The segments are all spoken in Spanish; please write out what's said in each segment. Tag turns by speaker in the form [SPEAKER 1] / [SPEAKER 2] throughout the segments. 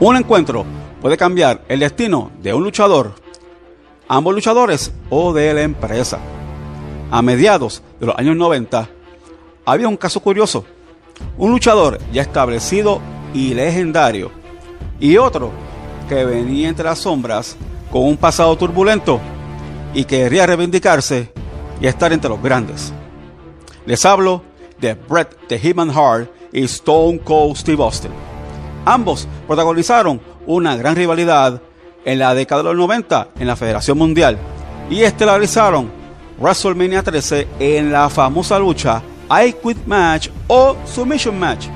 [SPEAKER 1] Un encuentro puede cambiar el destino de un luchador, ambos luchadores o de la empresa. A mediados de los años 90 había un caso curioso. Un luchador ya establecido y legendario y otro que venía entre las sombras con un pasado turbulento y quería reivindicarse y estar entre los grandes. Les hablo de Bret the Hitman Hart y Stone Cold Steve Austin. Ambos protagonizaron una gran rivalidad en la década de los 90 en la Federación Mundial y estelarizaron WrestleMania 13 en la famosa lucha I Quit Match o Submission Match,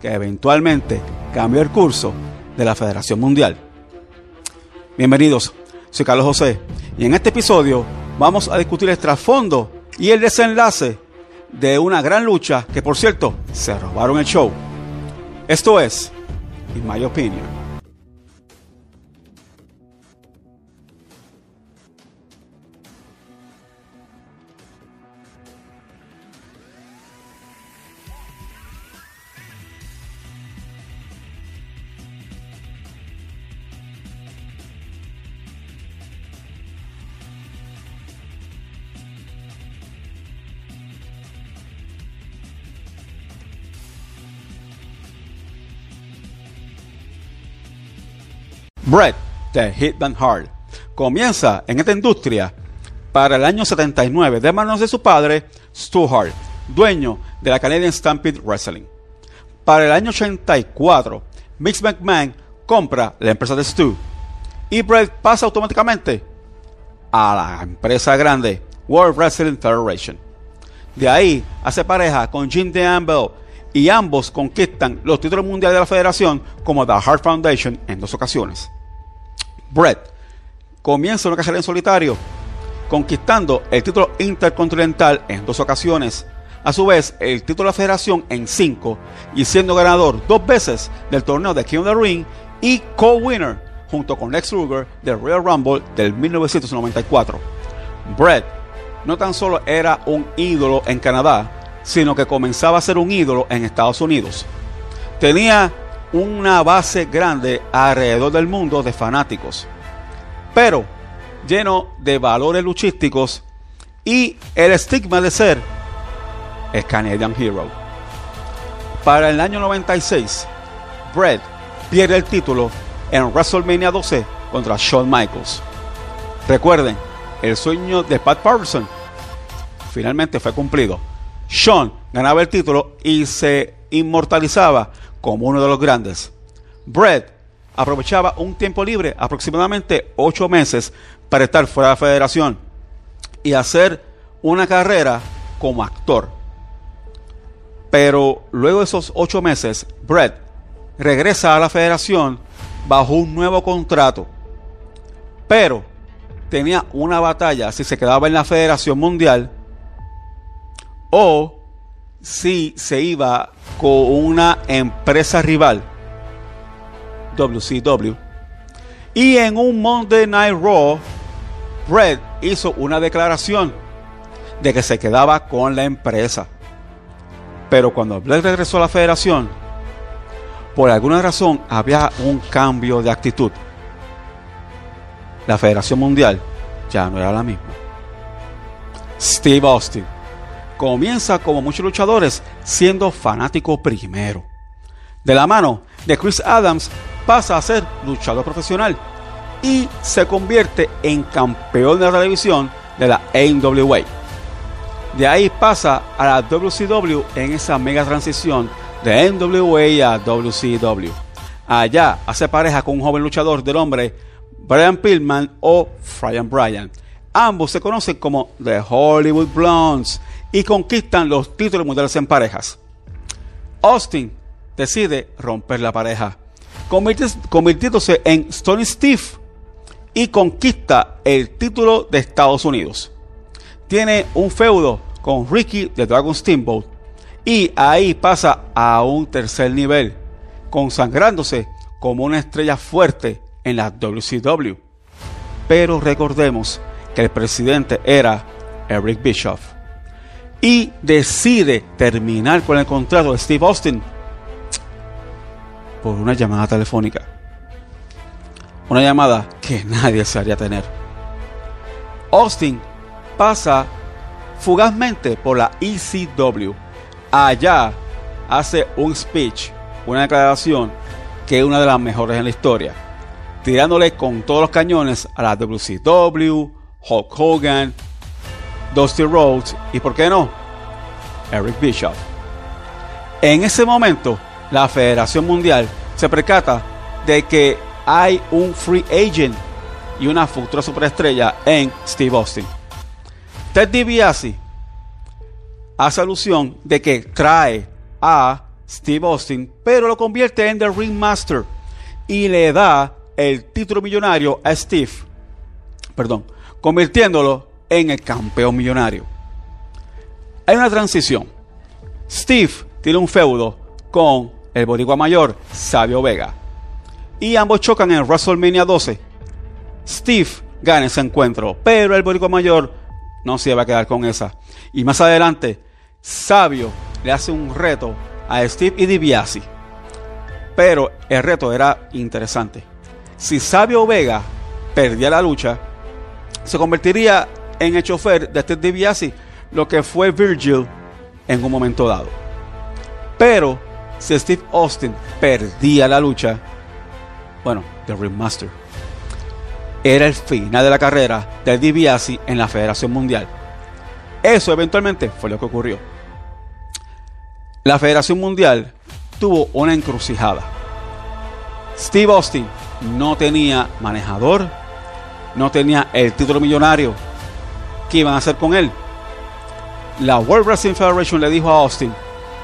[SPEAKER 1] que eventualmente cambió el curso de la Federación Mundial. Bienvenidos, soy Carlos José y en este episodio vamos a discutir el trasfondo y el desenlace de una gran lucha que por cierto se robaron el show. Esto es, in my opinion, Brett de Hitman Hard comienza en esta industria para el año 79 de manos de su padre, Stu Hart, dueño de la Canadian Stampede Wrestling. Para el año 84, Mix McMahon compra la empresa de Stu y Brett pasa automáticamente a la empresa grande World Wrestling Federation. De ahí hace pareja con Jim DeAmbel y ambos conquistan los títulos mundiales de la federación como The Hart Foundation en dos ocasiones. Brett comienza una carrera en solitario, conquistando el título intercontinental en dos ocasiones, a su vez el título de la federación en cinco, y siendo ganador dos veces del torneo de King of the Ring y co-winner junto con Lex Luger del Royal Rumble del 1994. Brett no tan solo era un ídolo en Canadá, sino que comenzaba a ser un ídolo en Estados Unidos. Tenía una base grande alrededor del mundo de fanáticos, pero lleno de valores luchísticos y el estigma de ser el Canadian Hero. Para el año 96, Brett pierde el título en WrestleMania 12 contra Shawn Michaels. Recuerden, el sueño de Pat Patterson finalmente fue cumplido. Shawn ganaba el título y se inmortalizaba como uno de los grandes. Brett aprovechaba un tiempo libre, aproximadamente ocho meses, para estar fuera de la federación y hacer una carrera como actor. Pero luego de esos ocho meses, Brett regresa a la federación bajo un nuevo contrato. Pero tenía una batalla si se quedaba en la Federación Mundial o si se iba con una empresa rival, WCW. Y en un Monday Night Raw, Brett hizo una declaración de que se quedaba con la empresa. Pero cuando Brett regresó a la federación, por alguna razón había un cambio de actitud. La Federación Mundial ya no era la misma. Steve Austin comienza como muchos luchadores siendo fanático primero. De la mano de Chris Adams pasa a ser luchador profesional y se convierte en campeón de la televisión de la AWA. De ahí pasa a la WCW en esa mega transición de NWA a WCW. Allá hace pareja con un joven luchador del nombre Brian Pillman o Brian Bryan. Ambos se conocen como The Hollywood Blondes y conquistan los títulos mundiales en parejas. Austin decide romper la pareja, convirtiéndose en Stone Steve y conquista el título de Estados Unidos. Tiene un feudo con Ricky de Dragon Steamboat y ahí pasa a un tercer nivel, consagrándose como una estrella fuerte en la WCW. Pero recordemos que el presidente era Eric Bischoff y decide terminar con el contrato de Steve Austin. por una llamada telefónica. Una llamada que nadie se haría tener. Austin pasa fugazmente por la ECW. Allá hace un speech, una declaración que es una de las mejores en la historia, tirándole con todos los cañones a la WCW, Hulk Hogan, Dusty Rhodes y, ¿por qué no? Eric Bischoff. En ese momento, la Federación Mundial se percata de que hay un free agent y una futura superestrella en Steve Austin. Ted DiBiase hace alusión de que trae a Steve Austin, pero lo convierte en The Ringmaster y le da el título millonario a Steve, perdón, convirtiéndolo en el campeón millonario. Hay una transición. Steve tiene un feudo con el boricua mayor, Sabio Vega. Y ambos chocan en WrestleMania 12. Steve gana ese encuentro, pero el boricua mayor no se va a quedar con esa. Y más adelante, Sabio le hace un reto a Steve y DiBiase. Pero el reto era interesante. Si Sabio Vega perdía la lucha, se convertiría en el chofer de Steve DiBiase, lo que fue Virgil en un momento dado. Pero si Steve Austin perdía la lucha, bueno, The Ringmaster, era el final de la carrera de DiBiase en la Federación Mundial. Eso eventualmente fue lo que ocurrió. La Federación Mundial tuvo una encrucijada. Steve Austin no tenía manejador, no tenía el título millonario. ¿Qué iban a hacer con él? La World Wrestling Federation le dijo a Austin,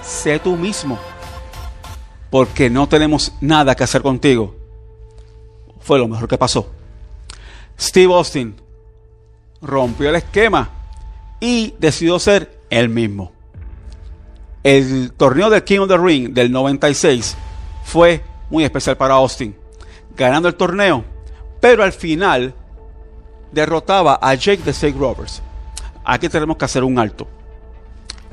[SPEAKER 1] sé tú mismo, porque no tenemos nada que hacer contigo. Fue lo mejor que pasó. Steve Austin rompió el esquema y decidió ser él mismo. El torneo del King of the Ring del 96 fue muy especial para Austin, ganando el torneo, pero al final derrotaba a Jake the Snake Roberts. Aquí tenemos que hacer un alto.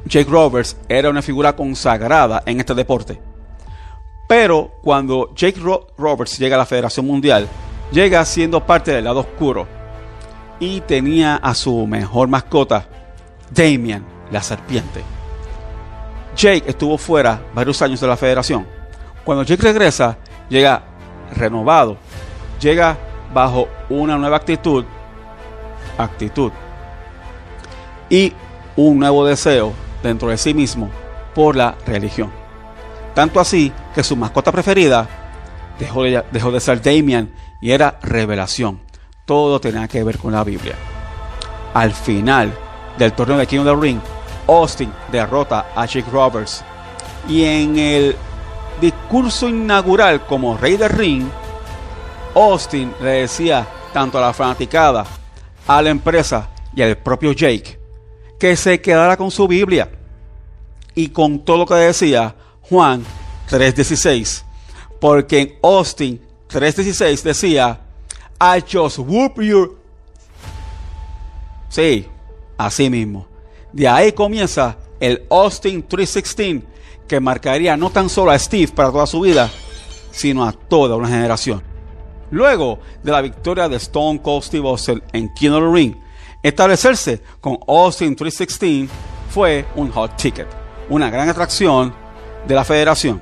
[SPEAKER 1] Jake Roberts era una figura consagrada en este deporte. Pero cuando Jake Roberts llega a la Federación Mundial, llega siendo parte del lado oscuro y tenía a su mejor mascota, Damian, la serpiente. Jake estuvo fuera varios años de la federación. Cuando Jake regresa, llega renovado, llega bajo una nueva actitud, actitud y un nuevo deseo dentro de sí mismo por la religión. Tanto así que su mascota preferida dejó de, ser Damian y era revelación. Todo tenía que ver con la Biblia. Al final del torneo de King of the Ring, Austin derrota a Jake Roberts. Y en el discurso inaugural como rey del ring, Austin le decía tanto a la fanaticada, a la empresa y al propio Jake que se quedara con su Biblia y con todo lo que decía Juan 3.16. Porque en Austin 3.16 decía, I just whoop your... Sí, así mismo. De ahí comienza el Austin 316 que marcaría no tan solo a Steve para toda su vida, sino a toda una generación. Luego de la victoria de Stone Cold Steve Austin en King of the Ring, establecerse con Austin 316 fue un hot ticket, una gran atracción de la federación.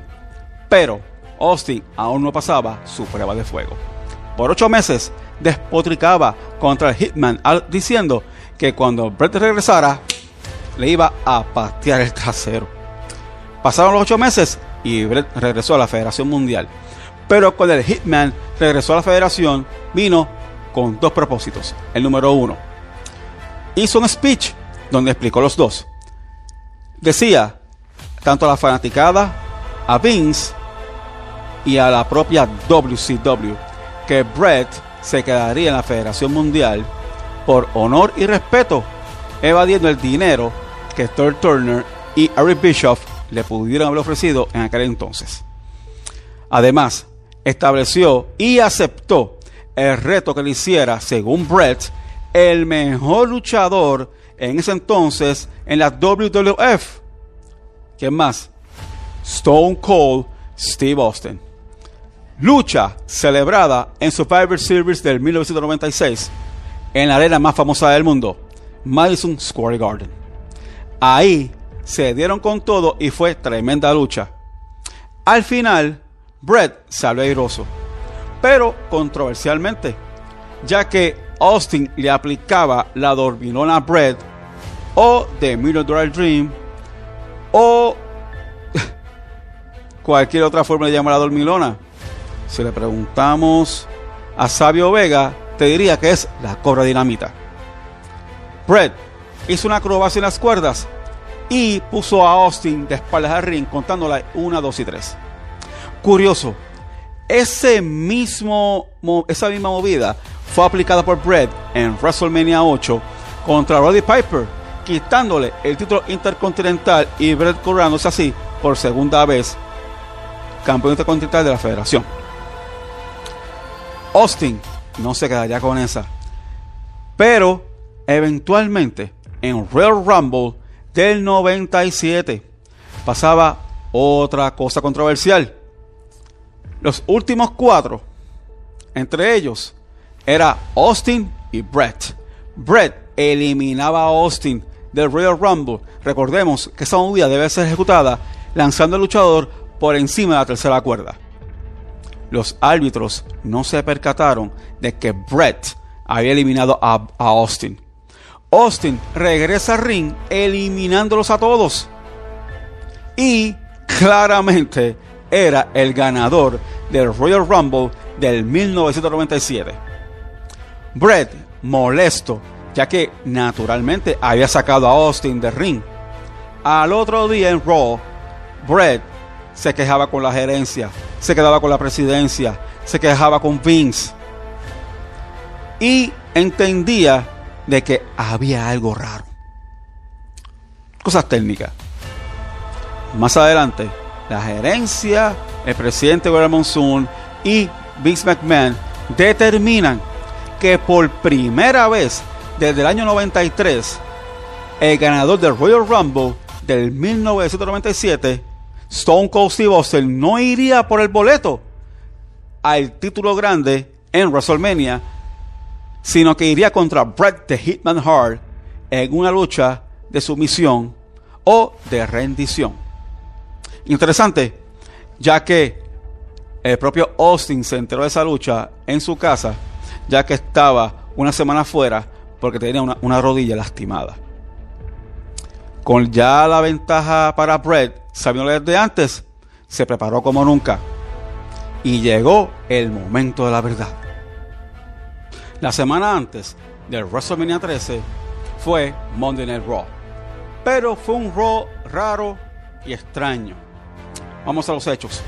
[SPEAKER 1] Pero Austin aún no pasaba su prueba de fuego. Por ocho meses despotricaba contra el Hitman diciendo que cuando Brett regresara le iba a patear el trasero. Pasaron los ocho meses y Brett regresó a la Federación Mundial. Pero cuando el Hitman regresó a la Federación, vino con dos propósitos. El número uno, hizo un speech donde explicó los dos. Decía, tanto a la fanaticada, a Vince y a la propia WCW, que Brett se quedaría en la Federación Mundial por honor y respeto, evadiendo el dinero que Thor Turner y Eric Bischoff le pudieron haber ofrecido en aquel entonces. Además, estableció y aceptó el reto que le hiciera, según Brett, el mejor luchador en ese entonces en la WWF. ¿Quién más? Stone Cold Steve Austin. lucha celebrada en Survivor Series del 1996 en la arena más famosa del mundo, Madison Square Garden. Ahí se dieron con todo y fue tremenda lucha. Al final, Bret salió airoso, pero controversialmente, ya que Austin le aplicaba la dormilona a Bret o The Million Dollar Dream o cualquier otra forma de llamar a dormilona. Si le preguntamos a Sabio Vega, te diría que es la cobra dinamita. Bret hizo una acrobacia en las cuerdas y puso a Austin de espaldas al ring contándole 1, 2 y 3. Curioso, ese mismo, esa misma movida fue aplicada por Bret en WrestleMania 8 contra Roddy Piper, quitándole el título intercontinental y Bret coronándose así por segunda vez campeón intercontinental de la federación. Austin no se quedaría con esa. Pero eventualmente en Royal Rumble del 97 pasaba otra cosa controversial. Los últimos cuatro, entre ellos, era Austin y Brett. Brett eliminaba a Austin del Royal Rumble. Recordemos que esa movida debe ser ejecutada lanzando al luchador por encima de la tercera cuerda los árbitros no se percataron de que Brett había eliminado a, Austin. Austin regresa al ring eliminándolos a todos. Y claramente era el ganador del Royal Rumble del 1997. Brett, molesto, ya que naturalmente había sacado a Austin del ring. Al otro día en Raw, Brett se quejaba con la gerencia, se quedaba con la presidencia, se quejaba con Vince. Y entendía de que había algo raro. Cosas técnicas. Más adelante, la gerencia, el presidente Gordon Monsoon y Vince McMahon determinan que por primera vez desde el año 93, el ganador del Royal Rumble del 1997 Stone Cold Steve Austin no iría por el boleto al título grande en WrestleMania, sino que iría contra Bret the Hitman Hart en una lucha de sumisión o de rendición. Interesante, ya que el propio Austin se enteró de esa lucha en su casa, ya que estaba una semana fuera porque tenía una, rodilla lastimada. Con ya la ventaja para Bret sabiendo desde antes, se preparó como nunca. Y llegó el momento de la verdad. La semana antes del WrestleMania 13 fue Monday Night Raw. Pero fue un Raw raro y extraño. Vamos a los hechos.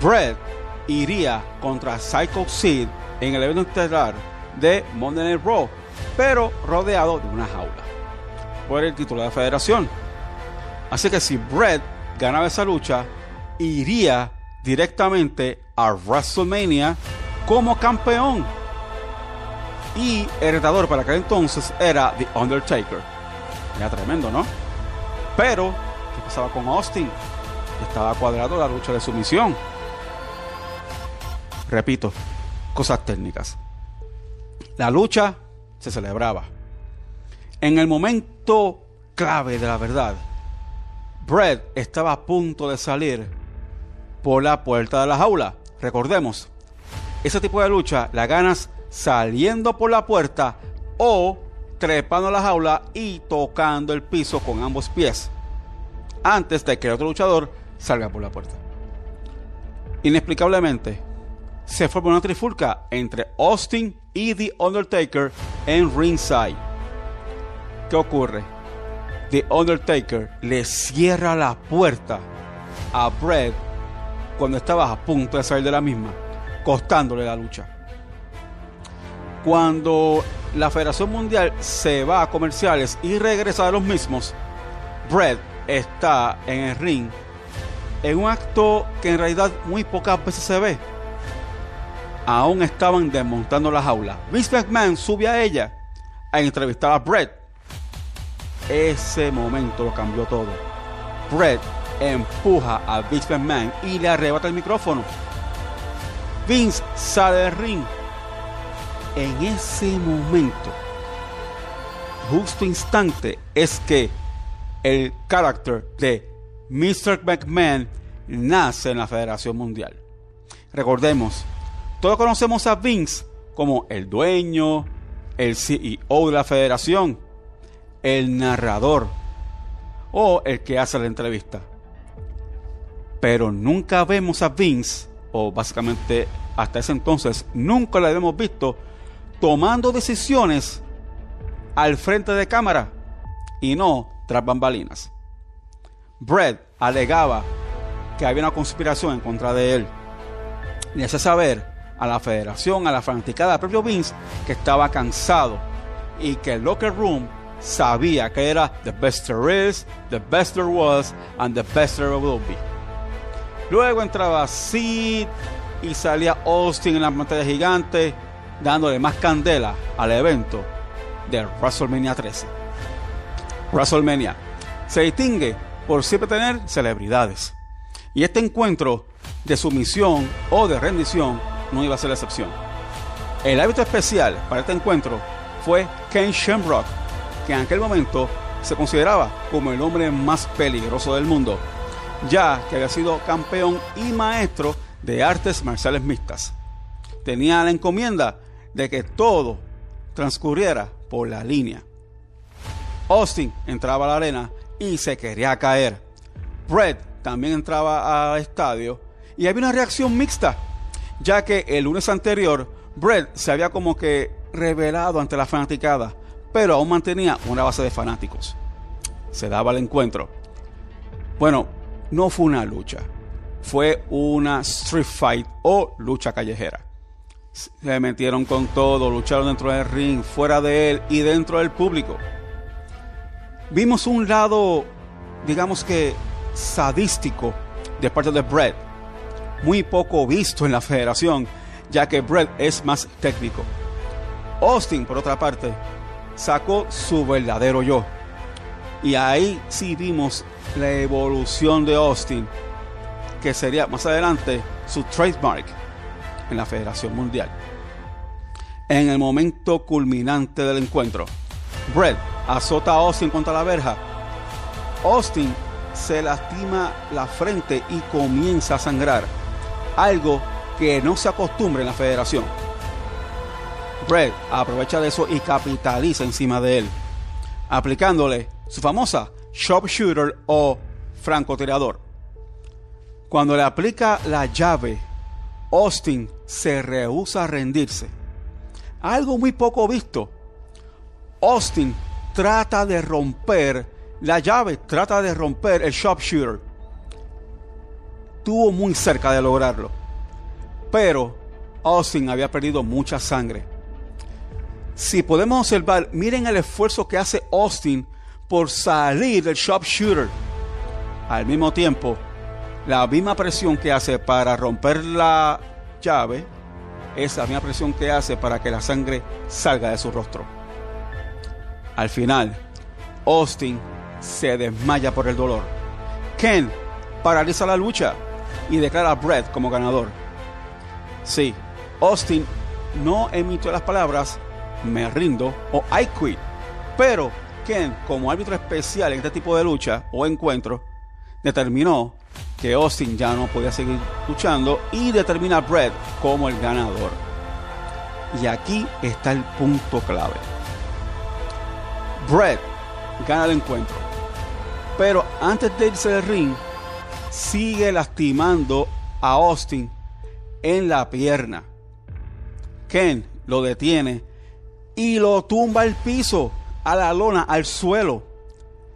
[SPEAKER 1] Bret iría contra Psycho Sid en el evento estelar de Monday Night Raw, pero rodeado de una jaula por el título de la federación. Así que si Bret ganaba esa lucha, iría directamente a WrestleMania como campeón. Y el retador para aquel entonces era The Undertaker. Era tremendo, ¿no? Pero, ¿qué pasaba con Austin? Estaba cuadrado la lucha de sumisión. Repito, cosas técnicas. La lucha se celebraba. En el momento clave de la verdad, Brett estaba a punto de salir por la puerta de la jaula. Recordemos, ese tipo de lucha la ganas saliendo por la puerta o trepando la jaula y tocando el piso con ambos pies antes de que el otro luchador salga por la puerta. Inexplicablemente, se forma una trifulca entre Austin y The Undertaker en ringside. ¿Qué ocurre? The Undertaker le cierra la puerta a Bret cuando estaba a punto de salir de la misma, costándole la lucha. Cuando la Federación Mundial se va a comerciales y regresa de los mismos, Bret está en el ring en un acto que en realidad muy pocas veces se ve. Aún estaban desmontando la jaula. Vince McMahon sube a ella a entrevistar a Bret ese momento lo cambió todo. Brett empuja a Vince McMahon y le arrebata el micrófono. Vince sale del ring. En ese momento, justo instante, es que el carácter de Mr. McMahon nace en la Federación Mundial. Recordemos, todos conocemos a Vince como el dueño, el CEO de la federación, el narrador o el que hace la entrevista. Pero nunca vemos a Vince, o básicamente hasta ese entonces nunca lo habíamos visto, tomando decisiones al frente de cámara y no tras bambalinas. Brett alegaba que había una conspiración en contra de él. Y hace saber a la federación, a la fanaticada del propio Vince, que estaba cansado y que el locker room sabía que era the best there is, the best there was, and the best there will be. Luego entraba Sid y salía Austin en la pantalla gigante, dándole más candela al evento de WrestleMania 13. WrestleMania se distingue por siempre tener celebridades. Y este encuentro de sumisión o de rendición no iba a ser la excepción. El hábito especial para este encuentro fue Ken Shamrock, que en aquel momento se consideraba como el hombre más peligroso del mundo, ya que había sido campeón y maestro de artes marciales mixtas. Tenía la encomienda de que todo transcurriera por la línea. Austin entraba a la arena y se quería caer. Brett también entraba al estadio y había una reacción mixta, ya que el lunes anterior Brett se había como que revelado ante la fanaticada, pero aún mantenía una base de fanáticos. Se daba el encuentro. Bueno, no fue una lucha, fue una street fight o lucha callejera. Se metieron con todo, lucharon dentro del ring, fuera de él y dentro del público. Vimos un lado, digamos que sadístico de parte de Brett, muy poco visto en la federación, ya que Brett es más técnico. Austin, por otra parte, sacó su verdadero yo. Y ahí sí vimos la evolución de Austin, que sería más adelante su trademark en la Federación Mundial. En el momento culminante del encuentro, Brett azota a Austin contra la verja. Austin se lastima la frente y comienza a sangrar, algo que no se acostumbra en la federación. Brett aprovecha de eso y capitaliza encima de él, aplicándole su famosa sharpshooter o francotirador. Cuando le aplica la llave, Austin se rehúsa a rendirse. Algo muy poco visto. Austin trata de romper la llave trata de romper el sharpshooter. Tuvo muy cerca de lograrlo. Pero Austin había perdido mucha sangre. Si podemos observar, miren el esfuerzo que hace Austin por salir del sharpshooter. Al mismo tiempo, la misma presión que hace para romper la llave es la misma presión que hace para que la sangre salga de su rostro. Al final, Austin se desmaya por el dolor. Ken paraliza la lucha y declara a Brett como ganador. Sí, Austin no emitió las palabras me rindo o I quit, pero Ken, como árbitro especial en este tipo de lucha o encuentro, determinó que Austin ya no podía seguir luchando y determina a Brett como el ganador. Y aquí está el punto clave. Brett gana el encuentro pero antes de irse del ring, sigue lastimando a Austin en la pierna. Ken lo detiene y lo tumba al piso, a la lona, al suelo,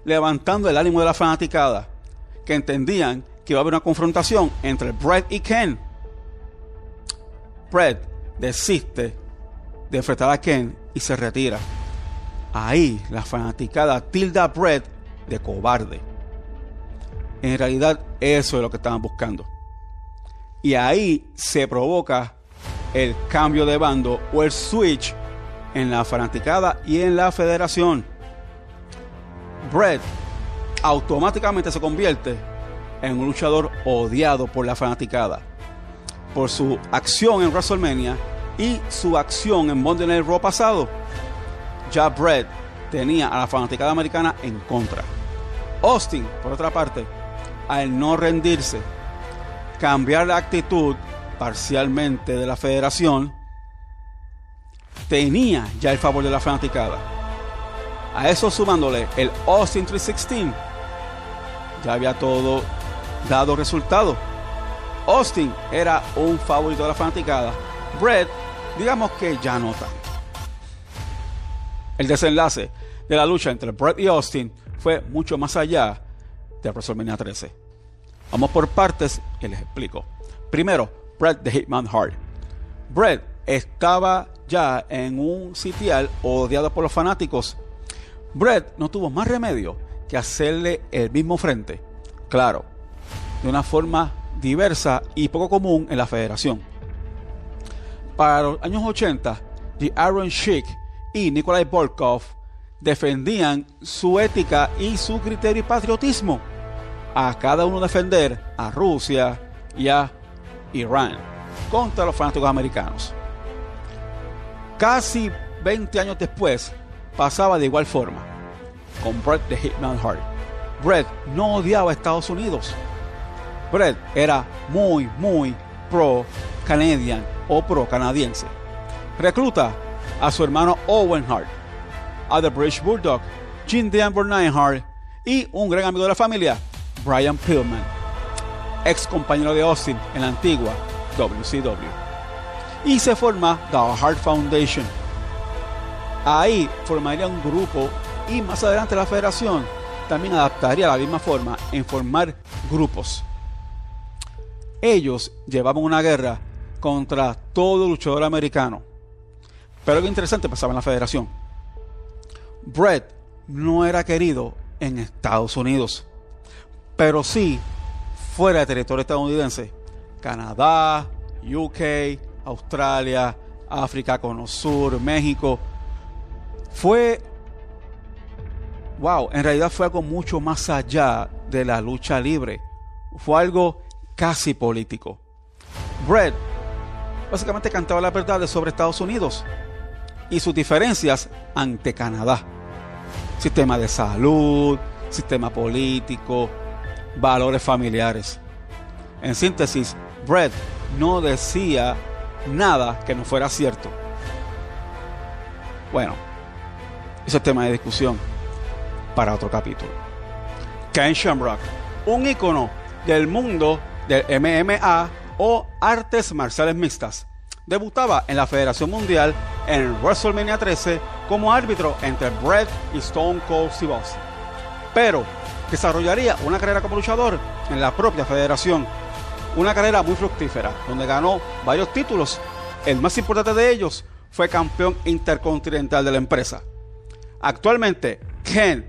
[SPEAKER 1] levantando el ánimo de la fanaticada, que entendían que iba a haber una confrontación entre Brett y Ken. Brett desiste de enfrentar a Ken y se retira. Ahí la fanaticada tilda Brett de cobarde. En realidad eso es lo que estaban buscando. Y ahí se provoca el cambio de bando o el switch en la fanaticada y en la federación. Brett automáticamente se convierte en un luchador odiado por la fanaticada. por su acción en WrestleMania y su acción en Monday Night Raw pasado, ya Bret tenía a la fanaticada americana en contra. Austin, por otra parte, al no rendirse, cambiar la actitud parcialmente de la federación, tenía ya el favor de la fanaticada. A eso sumándole el Austin 316, ya había todo dado resultado. Austin era un favorito de la fanaticada. Bret, digamos que ya no tanto. El desenlace de la lucha entre Bret y Austin fue mucho más allá de WrestleMania 13. Vamos por partes y les explico. Primero, Bret the Hitman Hart. Bret estaba ya en un sitial odiado por los fanáticos. Bret no tuvo más remedio que hacerle el mismo frente. Claro, de una forma diversa y poco común en la federación. Para los años 80, The Iron Sheik y Nikolai Volkov defendían su ética y su criterio y patriotismo. A cada uno defender a Rusia y a Irán contra los fanáticos americanos. Casi 20 años después, pasaba de igual forma con Bret the Hitman Hart. Bret no odiaba a Estados Unidos. Bret era muy, muy pro canadian o pro canadiense. Recluta a su hermano Owen Hart, a The British Bulldog, Jim Denver Hart y un gran amigo de la familia, Brian Pillman, ex compañero de Austin en la antigua WCW. Y se forma The Hart Foundation. Ahí formaría un grupo y más adelante la federación también adaptaría la misma forma en formar grupos. Ellos llevaban una guerra contra todo luchador americano. Pero algo interesante pasaba en la federación. Bret no era querido en Estados Unidos, pero sí fuera de territorio estadounidense. Canadá, UK, Australia, África, Cono Sur, México. Fue wow, en realidad fue algo mucho más allá de la lucha libre. Fue algo casi político. Brett básicamente cantaba las verdades sobre Estados Unidos y sus diferencias ante Canadá. Sistema de salud, sistema político, valores familiares. En síntesis, Brett no decía nada que no fuera cierto. Bueno, ese es tema de discusión para otro capítulo. Ken Shamrock, un ícono del mundo del MMA o artes marciales mixtas. Debutaba en la Federación Mundial en WrestleMania 13 como árbitro entre Bret y Stone Cold Steve Austin. Pero desarrollaría una carrera como luchador en la propia federación. Una carrera muy fructífera, donde ganó varios títulos. El más importante de ellos fue campeón intercontinental de la empresa. Actualmente, Ken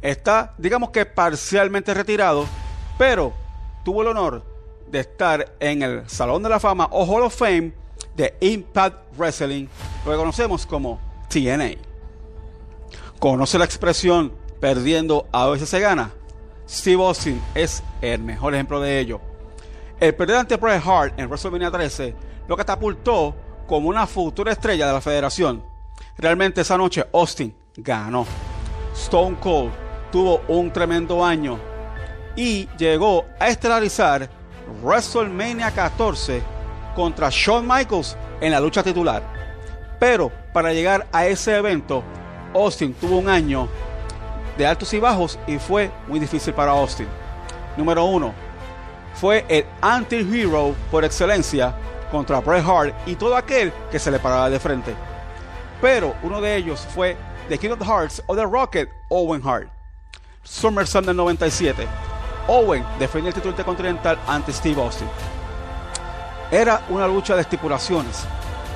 [SPEAKER 1] está, digamos que parcialmente retirado, pero tuvo el honor de estar en el Salón de la Fama o Hall of Fame de Impact Wrestling, lo que conocemos como TNA. ¿Conoce la expresión perdiendo a veces se gana? Steve Austin es el mejor ejemplo de ello. El perder ante Bret Hart en WrestleMania 13 lo catapultó como una futura estrella de la federación. Realmente esa noche Austin ganó. Stone Cold tuvo un tremendo año y llegó a estelarizar WrestleMania 14 contra Shawn Michaels en la lucha titular. Pero para llegar a ese evento, Austin tuvo un año de altos y bajos y fue muy difícil para Austin. Número uno, fue el anti-hero por excelencia contra Bret Hart y todo aquel que se le paraba de frente. Pero uno de ellos fue The King of the Hearts o The Rocket, Owen Hart. SummerSlam del 97. Owen defendió el título intercontinental ante Steve Austin. Era una lucha de estipulaciones,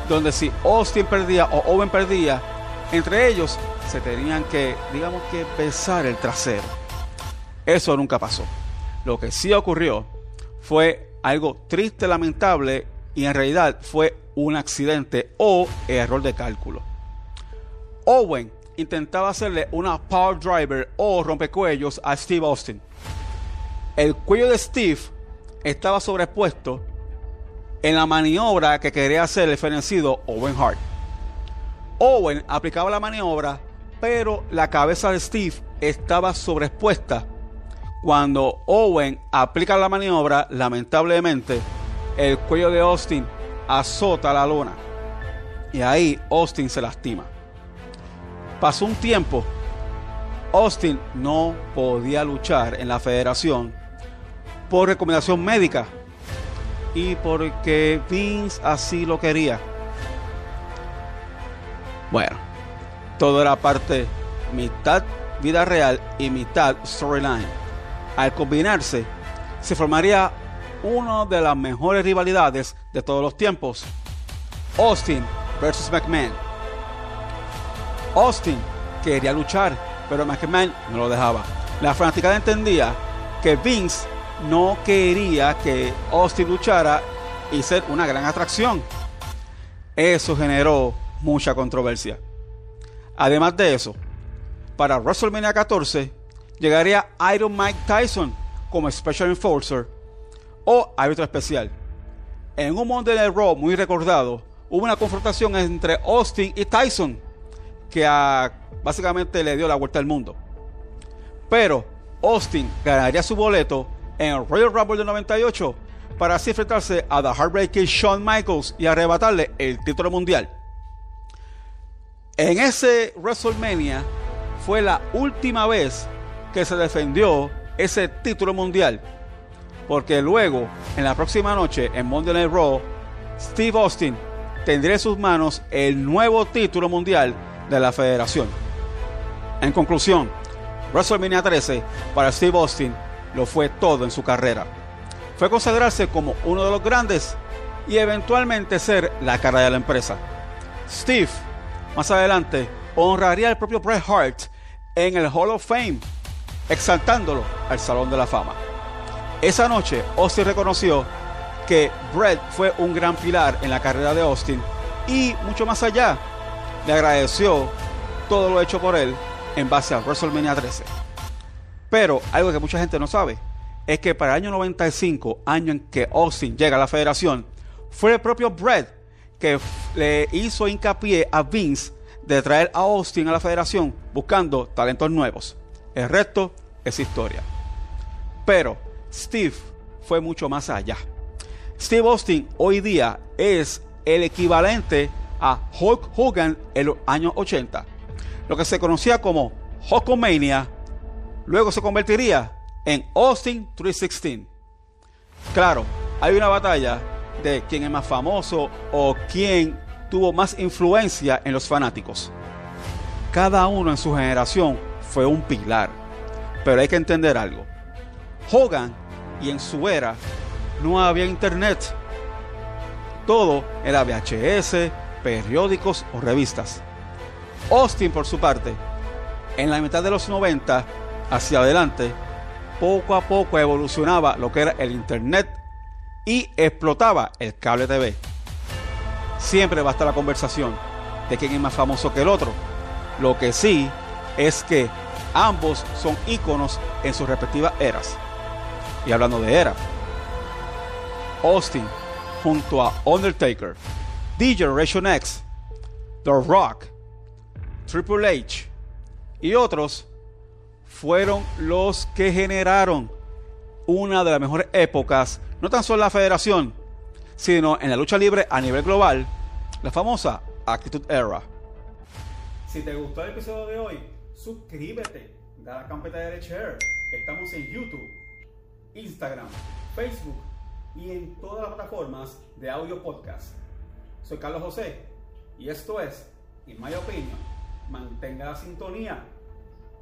[SPEAKER 1] donde si Austin perdía o Owen perdía, entre ellos se tenían que, digamos que, besar el trasero. Eso nunca pasó. Lo que sí ocurrió fue algo triste, lamentable y en realidad fue un accidente o error de cálculo. Owen intentaba hacerle una power driver o rompecuellos a Steve Austin. El cuello de Steve estaba sobrepuesto en la maniobra que quería hacer el fenecido Owen Hart. Owen aplicaba la maniobra, pero la cabeza de Steve estaba sobreexpuesta. Cuando Owen aplica la maniobra, lamentablemente, el cuello de Austin azota la lona. Y ahí Austin se lastima. Pasó un tiempo. Austin no podía luchar en la federación por recomendación médica y porque Vince así lo quería. Bueno, todo era parte mitad vida real y mitad storyline. Al combinarse, se formaría una de las mejores rivalidades de todos los tiempos. Austin versus McMahon. Austin quería luchar, pero McMahon no lo dejaba. La fanática entendía que Vince no quería que Austin luchara y ser una gran atracción. Eso generó mucha controversia. Además de eso, para WrestleMania 14 llegaría Iron Mike Tyson como Special Enforcer o árbitro especial. En un Monday Night Raw muy recordado, hubo una confrontación entre Austin y Tyson que básicamente le dio la vuelta al mundo. Pero Austin ganaría su boleto en Royal Rumble de 98 para así enfrentarse a The Heartbreaker Shawn Michaels y arrebatarle el título mundial. En ese WrestleMania fue la última vez que se defendió ese título mundial. Porque luego, en la próxima noche, en Monday Night Raw, Steve Austin tendría en sus manos el nuevo título mundial de la federación. En conclusión, WrestleMania 13 para Steve Austin lo fue todo en su carrera. Fue considerarse como uno de los grandes y eventualmente ser la cara de la empresa. Steve, más adelante, honraría al propio Bret Hart en el Hall of Fame, exaltándolo al Salón de la Fama. Esa noche, Austin reconoció que Bret fue un gran pilar en la carrera de Austin y mucho más allá, le agradeció todo lo hecho por él en base a WrestleMania 13. Pero algo que mucha gente no sabe es que para el año 95, año en que Austin llega a la federación, fue el propio Bret que le hizo hincapié a Vince de traer a Austin a la federación buscando talentos nuevos. El resto es historia. Pero Steve fue mucho más allá. Steve Austin hoy día es el equivalente a Hulk Hogan en los años 80. Lo que se conocía como Hulkamania luego se convertiría en Austin 316. Claro, hay una batalla de quién es más famoso o quién tuvo más influencia en los fanáticos. Cada uno en su generación fue un pilar. Pero hay que entender algo. Hogan y en su era no había internet. Todo era VHS, periódicos o revistas. Austin, por su parte, en la mitad de los 90 hacia adelante, poco a poco evolucionaba lo que era el Internet y explotaba el cable TV. Siempre va a estar la conversación de quién es más famoso que el otro. Lo que sí es que ambos son íconos en sus respectivas eras. Y hablando de era, Austin junto a Undertaker, D Generation X, The Rock, Triple H y otros fueron los que generaron una de las mejores épocas, no tan solo en la federación, sino en la lucha libre a nivel global, la famosa Attitude Era. Si te gustó el episodio de hoy, suscríbete, da la campeta de share. Estamos en YouTube, Instagram, Facebook y en todas las plataformas de audio podcast. Soy Carlos José y esto es, en mi opinión, mantenga la sintonía